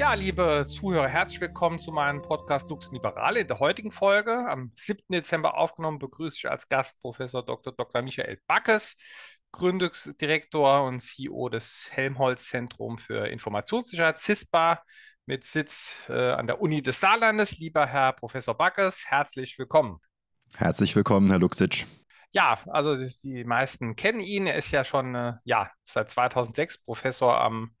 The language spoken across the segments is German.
Ja, liebe Zuhörer, herzlich willkommen zu meinem Podcast Lux Liberale. In der heutigen Folge, am 7. Dezember aufgenommen, begrüße ich als Gast Professor Dr. Dr. Michael Backes, Gründungsdirektor und CEO des Helmholtz Zentrum für Informationssicherheit, CISPA, mit Sitz äh, an der Uni des Saarlandes. Lieber Herr Professor Backes, herzlich willkommen. Herzlich willkommen, Herr Luxic. Ja, also die meisten kennen ihn. Er ist ja schon äh, ja, seit 2006 Professor am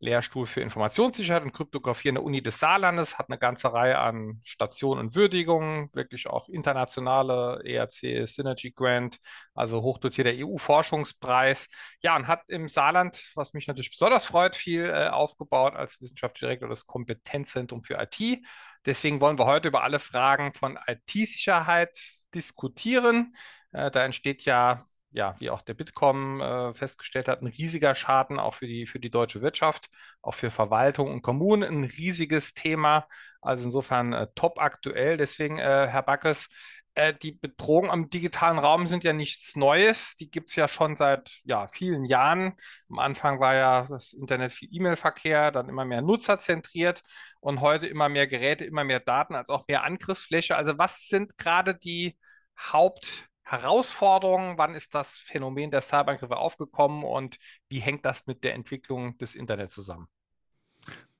Lehrstuhl für Informationssicherheit und Kryptographie an der Uni des Saarlandes, hat eine ganze Reihe an Stationen und Würdigungen, wirklich auch internationale ERC Synergy Grant, also hochdotierter EU-Forschungspreis. Ja, und hat im Saarland, was mich natürlich besonders freut, viel äh, aufgebaut als Wissenschaftsdirektor des Kompetenzzentrums für IT. Deswegen wollen wir heute über alle Fragen von IT-Sicherheit diskutieren. Äh, da entsteht ja ja, wie auch der Bitkom äh, festgestellt hat, ein riesiger Schaden auch für die, für die deutsche Wirtschaft, auch für Verwaltung und Kommunen ein riesiges Thema. Also insofern äh, top aktuell. Deswegen, äh, Herr Backes, äh, die Bedrohungen am digitalen Raum sind ja nichts Neues. Die gibt es ja schon seit ja, vielen Jahren. Am Anfang war ja das Internet viel E-Mail-Verkehr, dann immer mehr nutzerzentriert und heute immer mehr Geräte, immer mehr Daten, als auch mehr Angriffsfläche. Also was sind gerade die Haupt Herausforderungen? Wann ist das Phänomen der Cyberangriffe aufgekommen und wie hängt das mit der Entwicklung des Internets zusammen?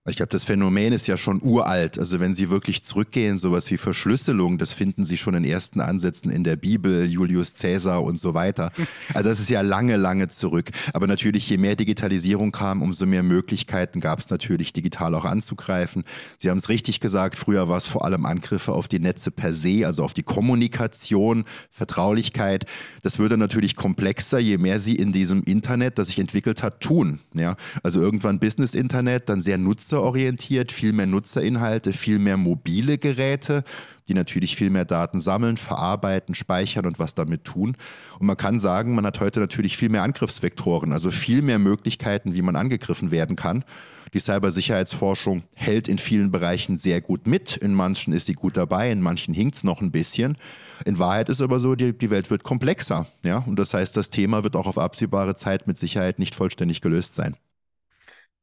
Ich glaube, das Phänomen ist ja schon uralt. Also wenn Sie wirklich zurückgehen, sowas wie Verschlüsselung, das finden Sie schon in ersten Ansätzen in der Bibel, Julius Caesar und so weiter. Also das ist ja lange, lange zurück. Aber natürlich, je mehr Digitalisierung kam, umso mehr Möglichkeiten gab es natürlich, digital auch anzugreifen. Sie haben es richtig gesagt, früher war es vor allem Angriffe auf die Netze per se, also auf die Kommunikation, Vertraulichkeit. Das würde natürlich komplexer, je mehr Sie in diesem Internet, das sich entwickelt hat, tun. Ja? Also irgendwann Business-Internet, dann sehr nutzer nutzerorientiert, viel mehr Nutzerinhalte, viel mehr mobile Geräte, die natürlich viel mehr Daten sammeln, verarbeiten, speichern und was damit tun. Und man kann sagen, man hat heute natürlich viel mehr Angriffsvektoren, also viel mehr Möglichkeiten, wie man angegriffen werden kann. Die Cybersicherheitsforschung hält in vielen Bereichen sehr gut mit. In manchen ist sie gut dabei, in manchen hinkt es noch ein bisschen. In Wahrheit ist aber so, die, die Welt wird komplexer. Ja? Und das heißt, das Thema wird auch auf absehbare Zeit mit Sicherheit nicht vollständig gelöst sein.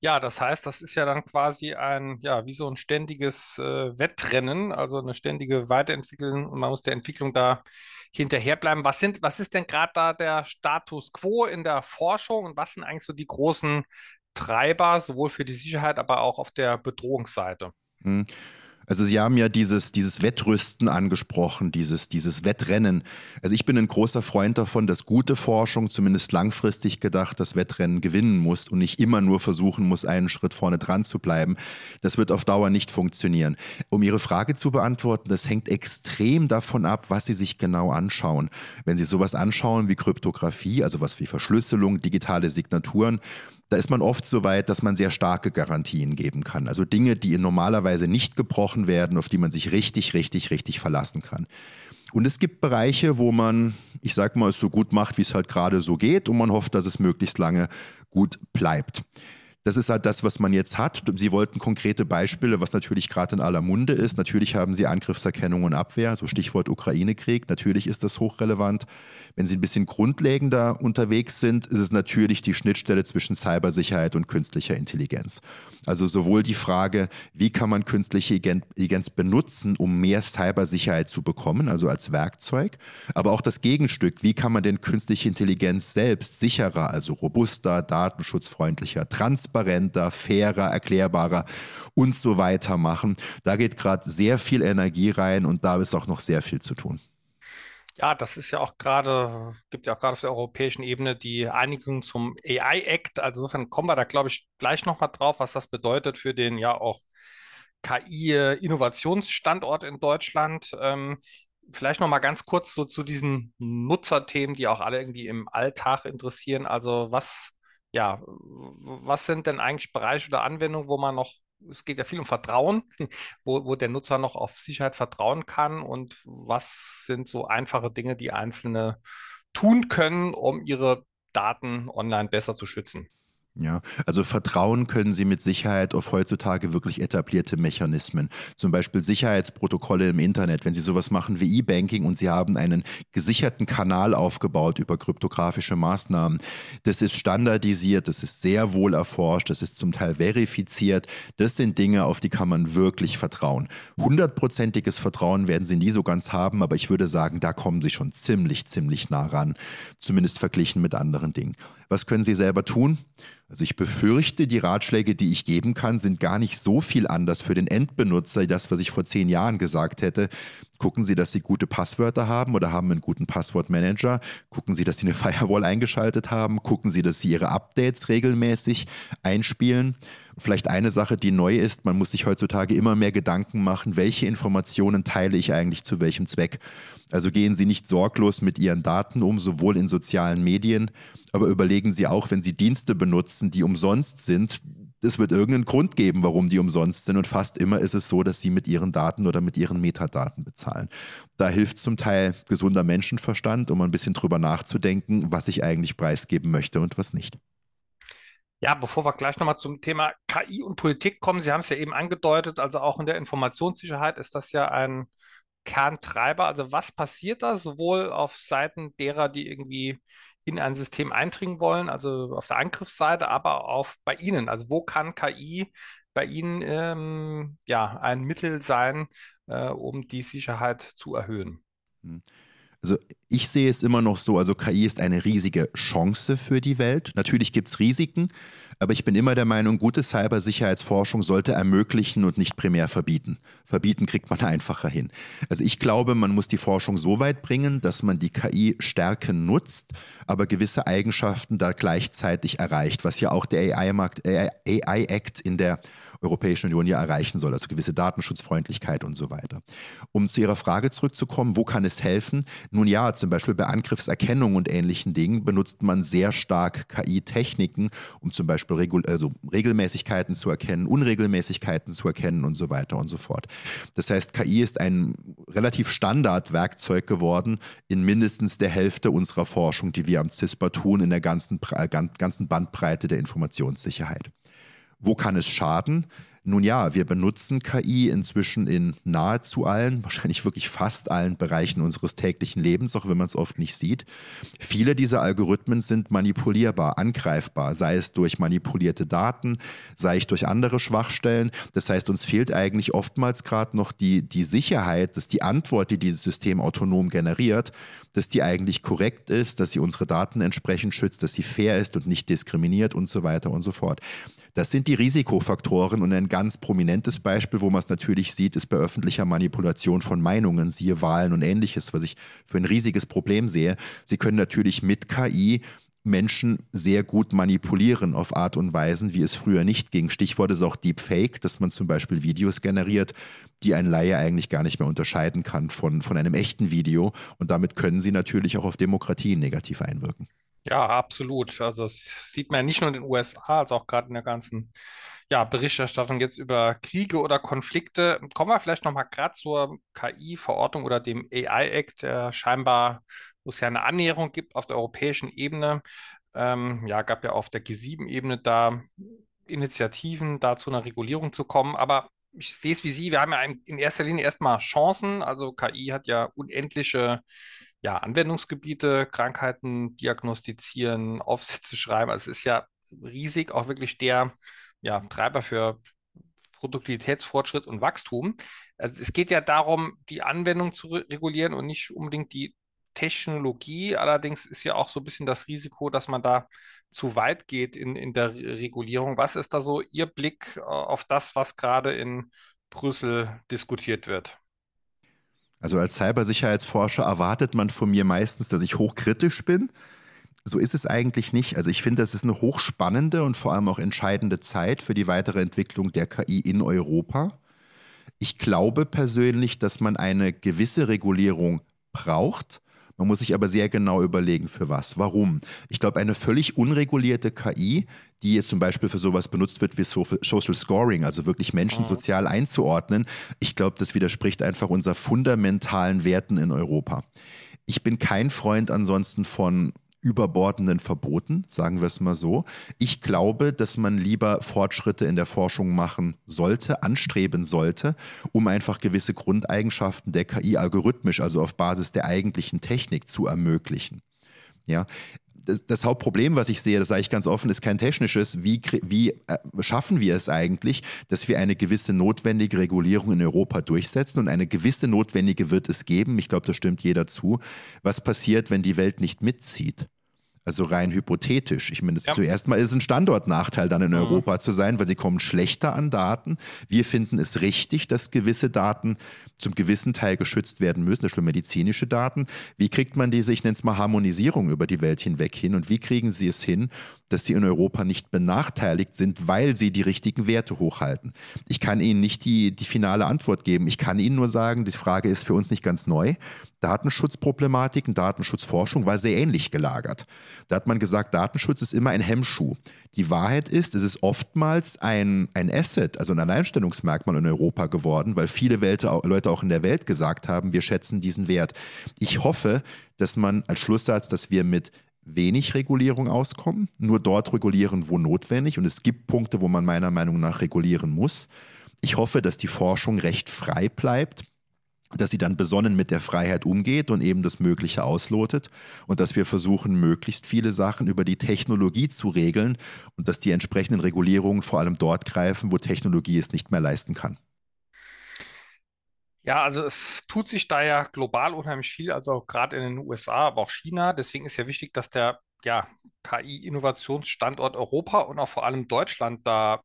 Ja, das heißt, das ist ja dann quasi ein, ja, wie so ein ständiges äh, Wettrennen, also eine ständige Weiterentwicklung und man muss der Entwicklung da hinterherbleiben. Was sind, was ist denn gerade da der Status quo in der Forschung und was sind eigentlich so die großen Treiber, sowohl für die Sicherheit, aber auch auf der Bedrohungsseite? Hm. Also Sie haben ja dieses, dieses Wettrüsten angesprochen, dieses, dieses Wettrennen. Also ich bin ein großer Freund davon, dass gute Forschung zumindest langfristig gedacht das Wettrennen gewinnen muss und nicht immer nur versuchen muss, einen Schritt vorne dran zu bleiben. Das wird auf Dauer nicht funktionieren. Um Ihre Frage zu beantworten, das hängt extrem davon ab, was Sie sich genau anschauen. Wenn Sie sowas anschauen wie Kryptographie, also was wie Verschlüsselung, digitale Signaturen, da ist man oft so weit, dass man sehr starke Garantien geben kann. Also Dinge, die normalerweise nicht gebrochen werden, auf die man sich richtig, richtig, richtig verlassen kann. Und es gibt Bereiche, wo man, ich sag mal, es so gut macht, wie es halt gerade so geht und man hofft, dass es möglichst lange gut bleibt. Das ist halt das, was man jetzt hat. Sie wollten konkrete Beispiele, was natürlich gerade in aller Munde ist. Natürlich haben Sie Angriffserkennung und Abwehr, so Stichwort Ukraine-Krieg. Natürlich ist das hochrelevant. Wenn Sie ein bisschen grundlegender unterwegs sind, ist es natürlich die Schnittstelle zwischen Cybersicherheit und künstlicher Intelligenz. Also sowohl die Frage, wie kann man künstliche Intelligenz benutzen, um mehr Cybersicherheit zu bekommen, also als Werkzeug, aber auch das Gegenstück, wie kann man denn künstliche Intelligenz selbst sicherer, also robuster, datenschutzfreundlicher, transparenter, transparenter, fairer, erklärbarer und so weiter machen. Da geht gerade sehr viel Energie rein und da ist auch noch sehr viel zu tun. Ja, das ist ja auch gerade, gibt ja auch gerade auf der europäischen Ebene die Einigung zum AI-Act. Also insofern kommen wir da, glaube ich, gleich nochmal drauf, was das bedeutet für den ja auch KI-Innovationsstandort in Deutschland. Ähm, vielleicht nochmal ganz kurz so zu diesen Nutzerthemen, die auch alle irgendwie im Alltag interessieren. Also was ja, was sind denn eigentlich Bereiche oder Anwendungen, wo man noch, es geht ja viel um Vertrauen, wo, wo der Nutzer noch auf Sicherheit vertrauen kann und was sind so einfache Dinge, die Einzelne tun können, um ihre Daten online besser zu schützen? Ja, also vertrauen können Sie mit Sicherheit auf heutzutage wirklich etablierte Mechanismen. Zum Beispiel Sicherheitsprotokolle im Internet. Wenn Sie sowas machen wie E-Banking und Sie haben einen gesicherten Kanal aufgebaut über kryptografische Maßnahmen, das ist standardisiert, das ist sehr wohl erforscht, das ist zum Teil verifiziert. Das sind Dinge, auf die kann man wirklich vertrauen. Hundertprozentiges Vertrauen werden Sie nie so ganz haben, aber ich würde sagen, da kommen Sie schon ziemlich, ziemlich nah ran. Zumindest verglichen mit anderen Dingen. Was können Sie selber tun? Also ich befürchte, die Ratschläge, die ich geben kann, sind gar nicht so viel anders für den Endbenutzer, das, was ich vor zehn Jahren gesagt hätte. Gucken Sie, dass Sie gute Passwörter haben oder haben einen guten Passwortmanager. Gucken Sie, dass Sie eine Firewall eingeschaltet haben. Gucken Sie, dass Sie Ihre Updates regelmäßig einspielen. Vielleicht eine Sache, die neu ist, man muss sich heutzutage immer mehr Gedanken machen, welche Informationen teile ich eigentlich zu welchem Zweck. Also gehen Sie nicht sorglos mit Ihren Daten um, sowohl in sozialen Medien, aber überlegen Sie auch, wenn Sie Dienste benutzen, die umsonst sind, es wird irgendeinen Grund geben, warum die umsonst sind. Und fast immer ist es so, dass sie mit ihren Daten oder mit ihren Metadaten bezahlen. Da hilft zum Teil gesunder Menschenverstand, um ein bisschen drüber nachzudenken, was ich eigentlich preisgeben möchte und was nicht. Ja, bevor wir gleich nochmal zum Thema KI und Politik kommen, Sie haben es ja eben angedeutet, also auch in der Informationssicherheit ist das ja ein Kerntreiber. Also was passiert da sowohl auf Seiten derer, die irgendwie in ein System eindringen wollen, also auf der Angriffsseite, aber auch bei Ihnen. Also wo kann KI bei Ihnen ähm, ja ein Mittel sein, äh, um die Sicherheit zu erhöhen? Hm. Also ich sehe es immer noch so, also KI ist eine riesige Chance für die Welt. Natürlich gibt es Risiken, aber ich bin immer der Meinung, gute Cybersicherheitsforschung sollte ermöglichen und nicht primär verbieten. Verbieten kriegt man einfacher hin. Also ich glaube, man muss die Forschung so weit bringen, dass man die KI Stärken nutzt, aber gewisse Eigenschaften da gleichzeitig erreicht, was ja auch der AI-Act in der Europäischen Union ja erreichen soll, also gewisse Datenschutzfreundlichkeit und so weiter. Um zu Ihrer Frage zurückzukommen, wo kann es helfen? Nun ja, zum Beispiel bei Angriffserkennung und ähnlichen Dingen benutzt man sehr stark KI-Techniken, um zum Beispiel Regul also Regelmäßigkeiten zu erkennen, Unregelmäßigkeiten zu erkennen und so weiter und so fort. Das heißt, KI ist ein relativ Standardwerkzeug geworden in mindestens der Hälfte unserer Forschung, die wir am CISPA tun, in der ganzen, ganzen Bandbreite der Informationssicherheit. Wo kann es schaden? Nun ja, wir benutzen KI inzwischen in nahezu allen, wahrscheinlich wirklich fast allen Bereichen unseres täglichen Lebens, auch wenn man es oft nicht sieht. Viele dieser Algorithmen sind manipulierbar, angreifbar, sei es durch manipulierte Daten, sei es durch andere Schwachstellen. Das heißt, uns fehlt eigentlich oftmals gerade noch die, die Sicherheit, dass die Antwort, die dieses System autonom generiert, dass die eigentlich korrekt ist, dass sie unsere Daten entsprechend schützt, dass sie fair ist und nicht diskriminiert und so weiter und so fort. Das sind die Risikofaktoren und ein ganz prominentes Beispiel, wo man es natürlich sieht, ist bei öffentlicher Manipulation von Meinungen, siehe Wahlen und ähnliches, was ich für ein riesiges Problem sehe. Sie können natürlich mit KI Menschen sehr gut manipulieren auf Art und Weisen, wie es früher nicht ging. Stichwort ist auch Deepfake, dass man zum Beispiel Videos generiert, die ein Laie eigentlich gar nicht mehr unterscheiden kann von, von einem echten Video. Und damit können sie natürlich auch auf Demokratien negativ einwirken. Ja, absolut. Also das sieht man ja nicht nur in den USA, als auch gerade in der ganzen ja, Berichterstattung jetzt über Kriege oder Konflikte. Kommen wir vielleicht nochmal gerade zur KI-Verordnung oder dem AI-Act, der scheinbar, wo es ja eine Annäherung gibt auf der europäischen Ebene. Ähm, ja, gab ja auf der G7-Ebene da Initiativen, da zu einer Regulierung zu kommen. Aber ich sehe es wie Sie, wir haben ja in erster Linie erstmal Chancen. Also KI hat ja unendliche ja, Anwendungsgebiete, Krankheiten diagnostizieren, Aufsätze schreiben. Also es ist ja riesig, auch wirklich der ja, Treiber für Produktivitätsfortschritt und Wachstum. Also es geht ja darum, die Anwendung zu regulieren und nicht unbedingt die Technologie. Allerdings ist ja auch so ein bisschen das Risiko, dass man da zu weit geht in, in der Regulierung. Was ist da so Ihr Blick äh, auf das, was gerade in Brüssel diskutiert wird? Also als Cybersicherheitsforscher erwartet man von mir meistens, dass ich hochkritisch bin. So ist es eigentlich nicht. Also ich finde, das ist eine hochspannende und vor allem auch entscheidende Zeit für die weitere Entwicklung der KI in Europa. Ich glaube persönlich, dass man eine gewisse Regulierung braucht. Man muss sich aber sehr genau überlegen, für was. Warum? Ich glaube, eine völlig unregulierte KI, die jetzt zum Beispiel für sowas benutzt wird wie Social Scoring, also wirklich Menschen mhm. sozial einzuordnen, ich glaube, das widerspricht einfach unseren fundamentalen Werten in Europa. Ich bin kein Freund ansonsten von überbordenden Verboten, sagen wir es mal so. Ich glaube, dass man lieber Fortschritte in der Forschung machen sollte, anstreben sollte, um einfach gewisse Grundeigenschaften der KI algorithmisch, also auf Basis der eigentlichen Technik zu ermöglichen. Ja, das, das, Hauptproblem, was ich sehe, das sage ich ganz offen, ist kein technisches. Wie, wie äh, schaffen wir es eigentlich, dass wir eine gewisse notwendige Regulierung in Europa durchsetzen? Und eine gewisse notwendige wird es geben. Ich glaube, da stimmt jeder zu. Was passiert, wenn die Welt nicht mitzieht? Also rein hypothetisch. Ich meine, ja. zuerst mal ist ein Standortnachteil dann in mhm. Europa zu sein, weil sie kommen schlechter an Daten. Wir finden es richtig, dass gewisse Daten zum gewissen Teil geschützt werden müssen, das sind medizinische Daten. Wie kriegt man diese, ich nenne es mal Harmonisierung über die Welt hinweg hin und wie kriegen sie es hin, dass sie in Europa nicht benachteiligt sind, weil sie die richtigen Werte hochhalten? Ich kann Ihnen nicht die, die finale Antwort geben. Ich kann Ihnen nur sagen, die Frage ist für uns nicht ganz neu. Datenschutzproblematiken, Datenschutzforschung war sehr ähnlich gelagert. Da hat man gesagt, Datenschutz ist immer ein Hemmschuh. Die Wahrheit ist, es ist oftmals ein, ein Asset, also ein Alleinstellungsmerkmal in Europa geworden, weil viele Leute auch in der Welt gesagt haben, wir schätzen diesen Wert. Ich hoffe, dass man als Schlusssatz, dass wir mit wenig Regulierung auskommen, nur dort regulieren, wo notwendig. Und es gibt Punkte, wo man meiner Meinung nach regulieren muss. Ich hoffe, dass die Forschung recht frei bleibt dass sie dann besonnen mit der Freiheit umgeht und eben das Mögliche auslotet und dass wir versuchen, möglichst viele Sachen über die Technologie zu regeln und dass die entsprechenden Regulierungen vor allem dort greifen, wo Technologie es nicht mehr leisten kann. Ja, also es tut sich da ja global unheimlich viel, also gerade in den USA, aber auch China. Deswegen ist ja wichtig, dass der ja, KI-Innovationsstandort Europa und auch vor allem Deutschland da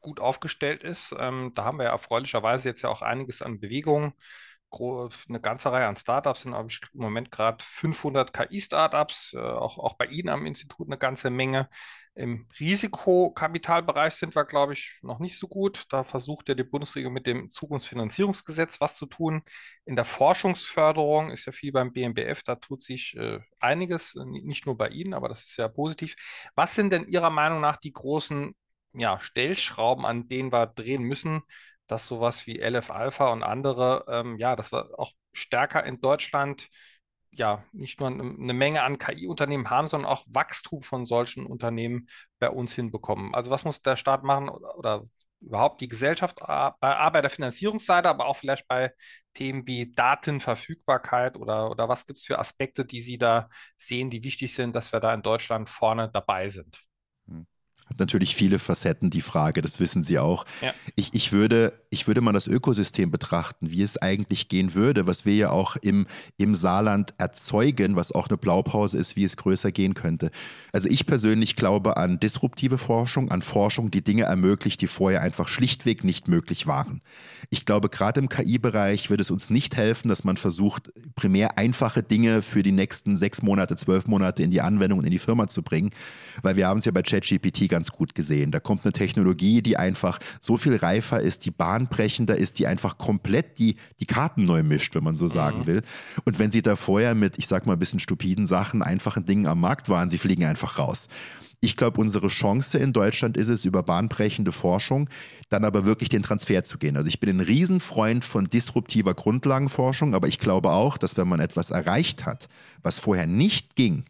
gut aufgestellt ist. Ähm, da haben wir ja erfreulicherweise jetzt ja auch einiges an Bewegungen eine ganze Reihe an Startups, sind im Moment gerade 500 KI-Startups, äh, auch, auch bei Ihnen am Institut eine ganze Menge. Im Risikokapitalbereich sind wir, glaube ich, noch nicht so gut. Da versucht ja die Bundesregierung mit dem Zukunftsfinanzierungsgesetz was zu tun. In der Forschungsförderung ist ja viel beim BMBF, da tut sich äh, einiges, nicht nur bei Ihnen, aber das ist ja positiv. Was sind denn Ihrer Meinung nach die großen ja, Stellschrauben, an denen wir drehen müssen, dass sowas wie LF Alpha und andere, ähm, ja, dass wir auch stärker in Deutschland ja nicht nur eine Menge an KI-Unternehmen haben, sondern auch Wachstum von solchen Unternehmen bei uns hinbekommen. Also was muss der Staat machen oder, oder überhaupt die Gesellschaft bei, A, bei der Finanzierungsseite, aber auch vielleicht bei Themen wie Datenverfügbarkeit oder, oder was gibt es für Aspekte, die Sie da sehen, die wichtig sind, dass wir da in Deutschland vorne dabei sind? Hat natürlich viele Facetten, die Frage, das wissen Sie auch. Ja. Ich, ich, würde, ich würde mal das Ökosystem betrachten, wie es eigentlich gehen würde, was wir ja auch im, im Saarland erzeugen, was auch eine Blaupause ist, wie es größer gehen könnte. Also ich persönlich glaube an disruptive Forschung, an Forschung, die Dinge ermöglicht, die vorher einfach schlichtweg nicht möglich waren. Ich glaube, gerade im KI-Bereich wird es uns nicht helfen, dass man versucht, primär einfache Dinge für die nächsten sechs Monate, zwölf Monate in die Anwendung und in die Firma zu bringen, weil wir haben es ja bei ChatGPT ganz gut gesehen. Da kommt eine Technologie, die einfach so viel reifer ist, die bahnbrechender ist, die einfach komplett die, die Karten neu mischt, wenn man so sagen mhm. will. Und wenn sie da vorher mit, ich sag mal, ein bisschen stupiden Sachen, einfachen Dingen am Markt waren, sie fliegen einfach raus. Ich glaube, unsere Chance in Deutschland ist es, über bahnbrechende Forschung dann aber wirklich den Transfer zu gehen. Also ich bin ein Riesenfreund von disruptiver Grundlagenforschung, aber ich glaube auch, dass wenn man etwas erreicht hat, was vorher nicht ging,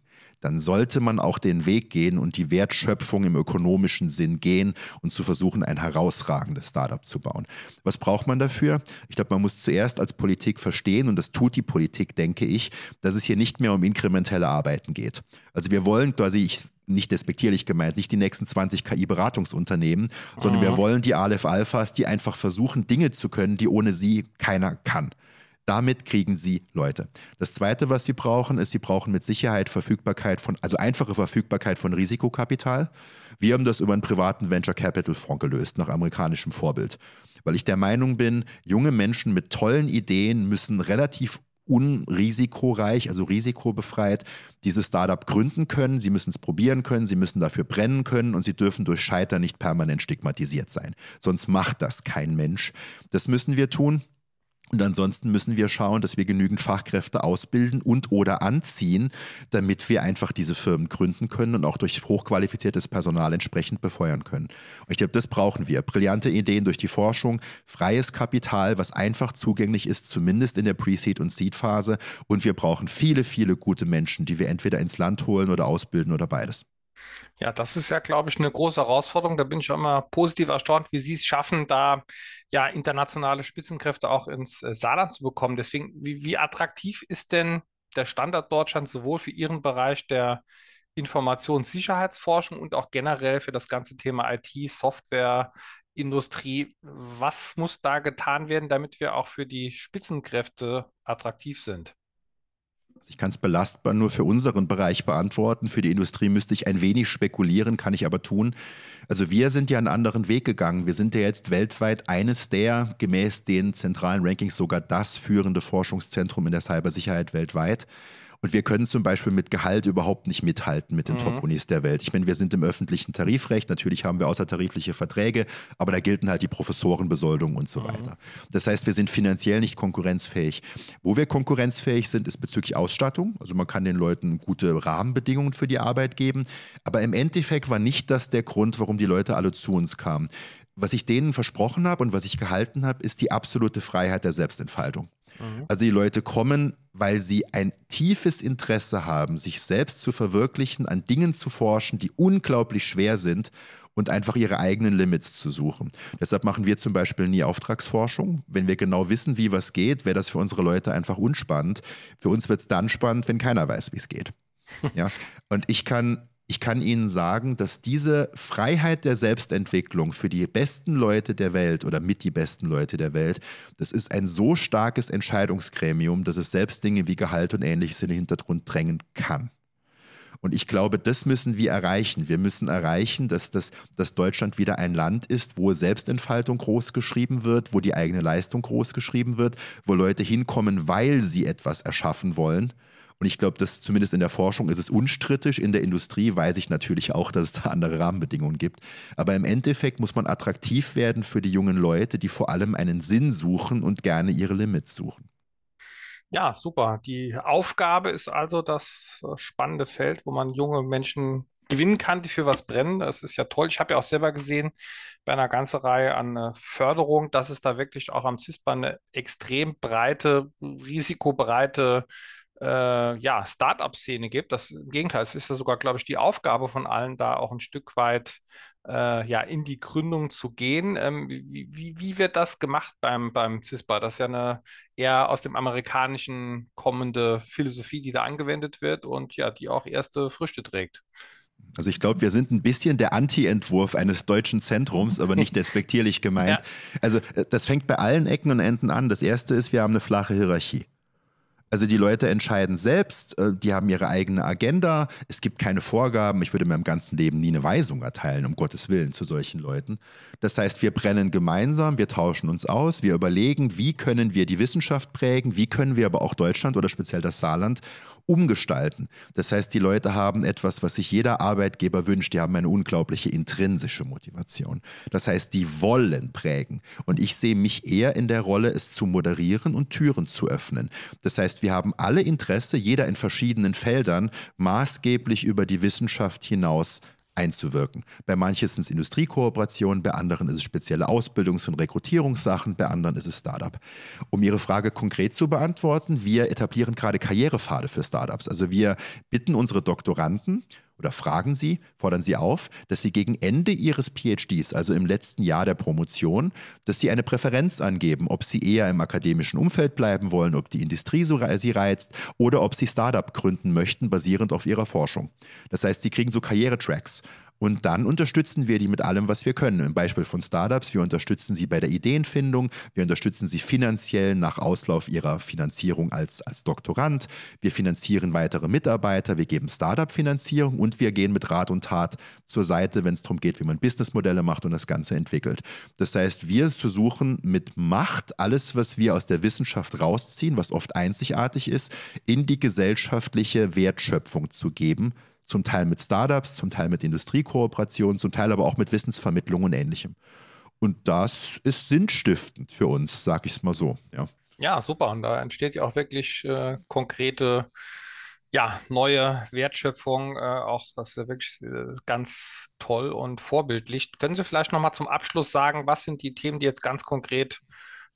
dann sollte man auch den Weg gehen und die Wertschöpfung im ökonomischen Sinn gehen und zu versuchen, ein herausragendes Startup zu bauen. Was braucht man dafür? Ich glaube, man muss zuerst als Politik verstehen, und das tut die Politik, denke ich, dass es hier nicht mehr um inkrementelle Arbeiten geht. Also wir wollen quasi, ich nicht despektierlich gemeint, nicht die nächsten 20 KI-Beratungsunternehmen, sondern mhm. wir wollen die Aleph Alphas, die einfach versuchen, Dinge zu können, die ohne sie keiner kann. Damit kriegen sie Leute. Das Zweite, was sie brauchen, ist, sie brauchen mit Sicherheit Verfügbarkeit von, also einfache Verfügbarkeit von Risikokapital. Wir haben das über einen privaten Venture Capital Fonds gelöst, nach amerikanischem Vorbild. Weil ich der Meinung bin, junge Menschen mit tollen Ideen müssen relativ unrisikoreich, also risikobefreit, dieses Startup gründen können. Sie müssen es probieren können, sie müssen dafür brennen können und sie dürfen durch Scheitern nicht permanent stigmatisiert sein. Sonst macht das kein Mensch. Das müssen wir tun. Und ansonsten müssen wir schauen, dass wir genügend Fachkräfte ausbilden und oder anziehen, damit wir einfach diese Firmen gründen können und auch durch hochqualifiziertes Personal entsprechend befeuern können. Und ich glaube, das brauchen wir. Brillante Ideen durch die Forschung, freies Kapital, was einfach zugänglich ist, zumindest in der Pre-Seed- und Seed-Phase. Und wir brauchen viele, viele gute Menschen, die wir entweder ins Land holen oder ausbilden oder beides. Ja, das ist ja, glaube ich, eine große Herausforderung. Da bin ich immer positiv erstaunt, wie Sie es schaffen, da ja internationale Spitzenkräfte auch ins äh, Saarland zu bekommen. Deswegen, wie, wie attraktiv ist denn der Standort Deutschland sowohl für Ihren Bereich der Informationssicherheitsforschung und auch generell für das ganze Thema IT, Software, Industrie. Was muss da getan werden, damit wir auch für die Spitzenkräfte attraktiv sind? Ich kann es belastbar nur für unseren Bereich beantworten. Für die Industrie müsste ich ein wenig spekulieren, kann ich aber tun. Also wir sind ja einen anderen Weg gegangen. Wir sind ja jetzt weltweit eines der, gemäß den zentralen Rankings, sogar das führende Forschungszentrum in der Cybersicherheit weltweit. Und wir können zum Beispiel mit Gehalt überhaupt nicht mithalten mit den mhm. Top-Unis der Welt. Ich meine, wir sind im öffentlichen Tarifrecht, natürlich haben wir außertarifliche Verträge, aber da gelten halt die Professorenbesoldung und so mhm. weiter. Das heißt, wir sind finanziell nicht konkurrenzfähig. Wo wir konkurrenzfähig sind, ist bezüglich Ausstattung. Also man kann den Leuten gute Rahmenbedingungen für die Arbeit geben. Aber im Endeffekt war nicht das der Grund, warum die Leute alle zu uns kamen. Was ich denen versprochen habe und was ich gehalten habe, ist die absolute Freiheit der Selbstentfaltung. Mhm. Also die Leute kommen, weil sie ein tiefes Interesse haben, sich selbst zu verwirklichen, an Dingen zu forschen, die unglaublich schwer sind und einfach ihre eigenen Limits zu suchen. Deshalb machen wir zum Beispiel nie Auftragsforschung. Wenn wir genau wissen, wie was geht, wäre das für unsere Leute einfach unspannend. Für uns wird es dann spannend, wenn keiner weiß, wie es geht. Ja? Und ich kann ich kann Ihnen sagen, dass diese Freiheit der Selbstentwicklung für die besten Leute der Welt oder mit die besten Leute der Welt, das ist ein so starkes Entscheidungsgremium, dass es selbst Dinge wie Gehalt und ähnliches in den Hintergrund drängen kann. Und ich glaube, das müssen wir erreichen. Wir müssen erreichen, dass, das, dass Deutschland wieder ein Land ist, wo Selbstentfaltung groß geschrieben wird, wo die eigene Leistung groß geschrieben wird, wo Leute hinkommen, weil sie etwas erschaffen wollen und ich glaube, dass zumindest in der Forschung ist es unstrittig. In der Industrie weiß ich natürlich auch, dass es da andere Rahmenbedingungen gibt. Aber im Endeffekt muss man attraktiv werden für die jungen Leute, die vor allem einen Sinn suchen und gerne ihre Limits suchen. Ja, super. Die Aufgabe ist also das äh, spannende Feld, wo man junge Menschen gewinnen kann, die für was brennen. Das ist ja toll. Ich habe ja auch selber gesehen bei einer ganzen Reihe an äh, Förderung, dass es da wirklich auch am CISPA eine extrem breite, risikobreite äh, ja, Start-up-Szene gibt. Das im Gegenteil, es ist ja sogar, glaube ich, die Aufgabe von allen, da auch ein Stück weit äh, ja, in die Gründung zu gehen. Ähm, wie, wie, wie, wird das gemacht beim, beim CISPA? Das ist ja eine eher aus dem Amerikanischen kommende Philosophie, die da angewendet wird und ja, die auch erste Früchte trägt. Also ich glaube, wir sind ein bisschen der Anti-Entwurf eines deutschen Zentrums, aber nicht despektierlich gemeint. Ja. Also äh, das fängt bei allen Ecken und Enden an. Das erste ist, wir haben eine flache Hierarchie. Also die Leute entscheiden selbst, äh, die haben ihre eigene Agenda, es gibt keine Vorgaben, ich würde in meinem ganzen Leben nie eine Weisung erteilen, um Gottes Willen, zu solchen Leuten. Das heißt, wir brennen gemeinsam, wir tauschen uns aus, wir überlegen, wie können wir die Wissenschaft prägen, wie können wir aber auch Deutschland oder speziell das Saarland umgestalten. Das heißt, die Leute haben etwas, was sich jeder Arbeitgeber wünscht. Die haben eine unglaubliche intrinsische Motivation. Das heißt, die wollen prägen. Und ich sehe mich eher in der Rolle, es zu moderieren und Türen zu öffnen. Das heißt, wir haben alle Interesse, jeder in verschiedenen Feldern, maßgeblich über die Wissenschaft hinaus einzuwirken. Bei manchen sind es Industriekooperationen, bei anderen ist es spezielle Ausbildungs- und Rekrutierungssachen, bei anderen ist es Startup. Um Ihre Frage konkret zu beantworten, wir etablieren gerade Karrierepfade für Startups. Also wir bitten unsere Doktoranden oder fragen Sie, fordern Sie auf, dass Sie gegen Ende Ihres PhDs, also im letzten Jahr der Promotion, dass Sie eine Präferenz angeben, ob Sie eher im akademischen Umfeld bleiben wollen, ob die Industrie Sie reizt oder ob Sie Startup gründen möchten, basierend auf Ihrer Forschung. Das heißt, Sie kriegen so Karrieretracks und dann unterstützen wir die mit allem, was wir können. Im Beispiel von Startups, wir unterstützen sie bei der Ideenfindung, wir unterstützen sie finanziell nach Auslauf ihrer Finanzierung als, als Doktorand, wir finanzieren weitere Mitarbeiter, wir geben Startup-Finanzierung und wir gehen mit Rat und Tat zur Seite, wenn es darum geht, wie man Businessmodelle macht und das Ganze entwickelt. Das heißt, wir versuchen mit Macht alles, was wir aus der Wissenschaft rausziehen, was oft einzigartig ist, in die gesellschaftliche Wertschöpfung zu geben zum Teil mit Startups, zum Teil mit Industriekooperationen, zum Teil aber auch mit Wissensvermittlung und ähnlichem. Und das ist sinnstiftend für uns, sag ich es mal so. Ja. Ja, super. Und da entsteht ja auch wirklich äh, konkrete, ja, neue Wertschöpfung. Äh, auch das ist wirklich äh, ganz toll und vorbildlich. Können Sie vielleicht nochmal zum Abschluss sagen, was sind die Themen, die jetzt ganz konkret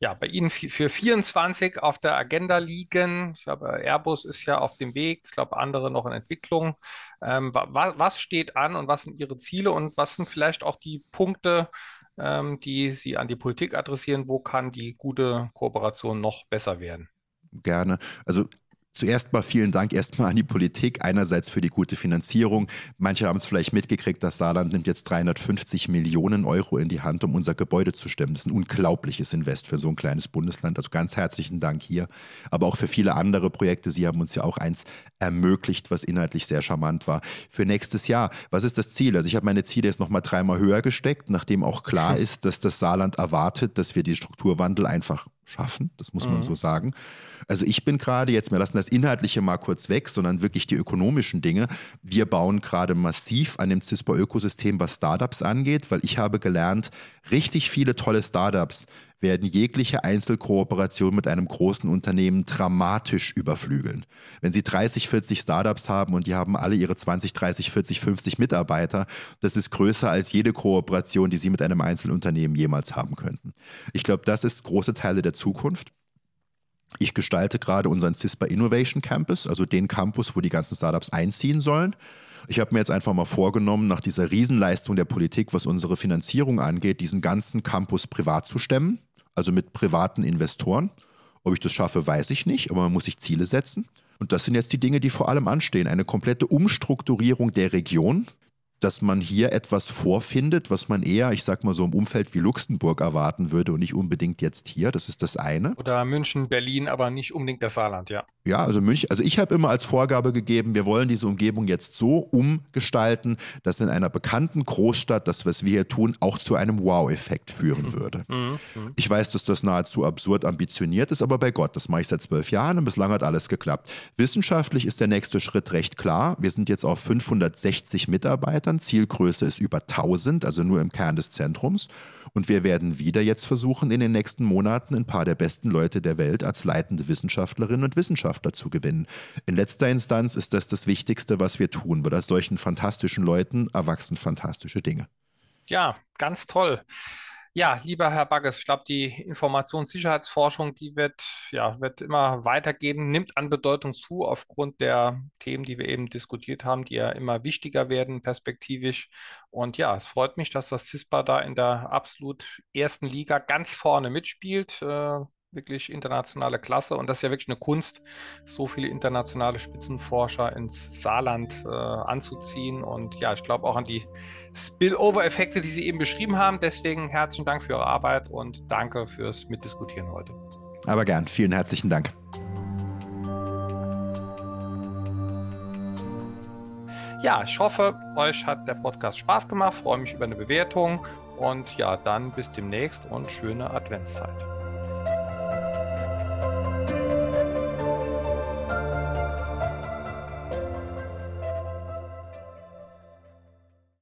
ja, bei Ihnen für 24 auf der Agenda liegen. Ich glaube, Airbus ist ja auf dem Weg, ich glaube, andere noch in Entwicklung. Ähm, wa was steht an und was sind Ihre Ziele und was sind vielleicht auch die Punkte, ähm, die Sie an die Politik adressieren? Wo kann die gute Kooperation noch besser werden? Gerne. Also Zuerst mal vielen Dank erstmal an die Politik, einerseits für die gute Finanzierung. Manche haben es vielleicht mitgekriegt, das Saarland nimmt jetzt 350 Millionen Euro in die Hand, um unser Gebäude zu stemmen. Das ist ein unglaubliches Invest für so ein kleines Bundesland. Also ganz herzlichen Dank hier. Aber auch für viele andere Projekte. Sie haben uns ja auch eins ermöglicht, was inhaltlich sehr charmant war. Für nächstes Jahr, was ist das Ziel? Also ich habe meine Ziele jetzt nochmal dreimal höher gesteckt, nachdem auch klar ist, dass das Saarland erwartet, dass wir die Strukturwandel einfach schaffen, das muss man mhm. so sagen. Also ich bin gerade jetzt, wir lassen das Inhaltliche mal kurz weg, sondern wirklich die ökonomischen Dinge. Wir bauen gerade massiv an dem CISPA-Ökosystem, was Startups angeht, weil ich habe gelernt, richtig viele tolle Startups werden jegliche Einzelkooperation mit einem großen Unternehmen dramatisch überflügeln. Wenn Sie 30, 40 Startups haben und die haben alle ihre 20, 30, 40, 50 Mitarbeiter, das ist größer als jede Kooperation, die Sie mit einem Einzelunternehmen jemals haben könnten. Ich glaube, das ist große Teile der Zukunft. Ich gestalte gerade unseren CISPA Innovation Campus, also den Campus, wo die ganzen Startups einziehen sollen. Ich habe mir jetzt einfach mal vorgenommen, nach dieser Riesenleistung der Politik, was unsere Finanzierung angeht, diesen ganzen Campus privat zu stemmen also mit privaten Investoren. Ob ich das schaffe, weiß ich nicht, aber man muss sich Ziele setzen. Und das sind jetzt die Dinge, die vor allem anstehen. Eine komplette Umstrukturierung der Region, dass man hier etwas vorfindet, was man eher, ich sag mal so im Umfeld wie Luxemburg erwarten würde und nicht unbedingt jetzt hier. Das ist das eine. Oder München, Berlin, aber nicht unbedingt das Saarland, ja. Ja, also München, also ich habe immer als Vorgabe gegeben, wir wollen diese Umgebung jetzt so umgestalten, dass in einer bekannten Großstadt das, was wir hier tun, auch zu einem Wow-Effekt führen mhm. würde. Mhm. Ich weiß, dass das nahezu absurd ambitioniert ist, aber bei Gott, das mache ich seit zwölf Jahren und bislang hat alles geklappt. Wissenschaftlich ist der nächste Schritt recht klar. Wir sind jetzt auf 560 Mitarbeiter Mitarbeitern. Zielgröße ist über 1000, also nur im Kern des Zentrums. Und wir werden wieder jetzt versuchen, in den nächsten Monaten ein paar der besten Leute der Welt als leitende Wissenschaftlerinnen und Wissenschaftler zu gewinnen. In letzter Instanz ist das das Wichtigste, was wir tun, weil aus solchen fantastischen Leuten erwachsen fantastische Dinge. Ja, ganz toll. Ja, lieber Herr Bagges, ich glaube, die Informationssicherheitsforschung, die wird, ja, wird immer weitergehen, nimmt an Bedeutung zu aufgrund der Themen, die wir eben diskutiert haben, die ja immer wichtiger werden perspektivisch. Und ja, es freut mich, dass das CISPA da in der absolut ersten Liga ganz vorne mitspielt. Äh, wirklich internationale Klasse. Und das ist ja wirklich eine Kunst, so viele internationale Spitzenforscher ins Saarland äh, anzuziehen. Und ja, ich glaube auch an die Spillover-Effekte, die Sie eben beschrieben haben. Deswegen herzlichen Dank für Ihre Arbeit und danke fürs Mitdiskutieren heute. Aber gern. Vielen herzlichen Dank. Ja, ich hoffe, euch hat der Podcast Spaß gemacht. Freue mich über eine Bewertung. Und ja, dann bis demnächst und schöne Adventszeit.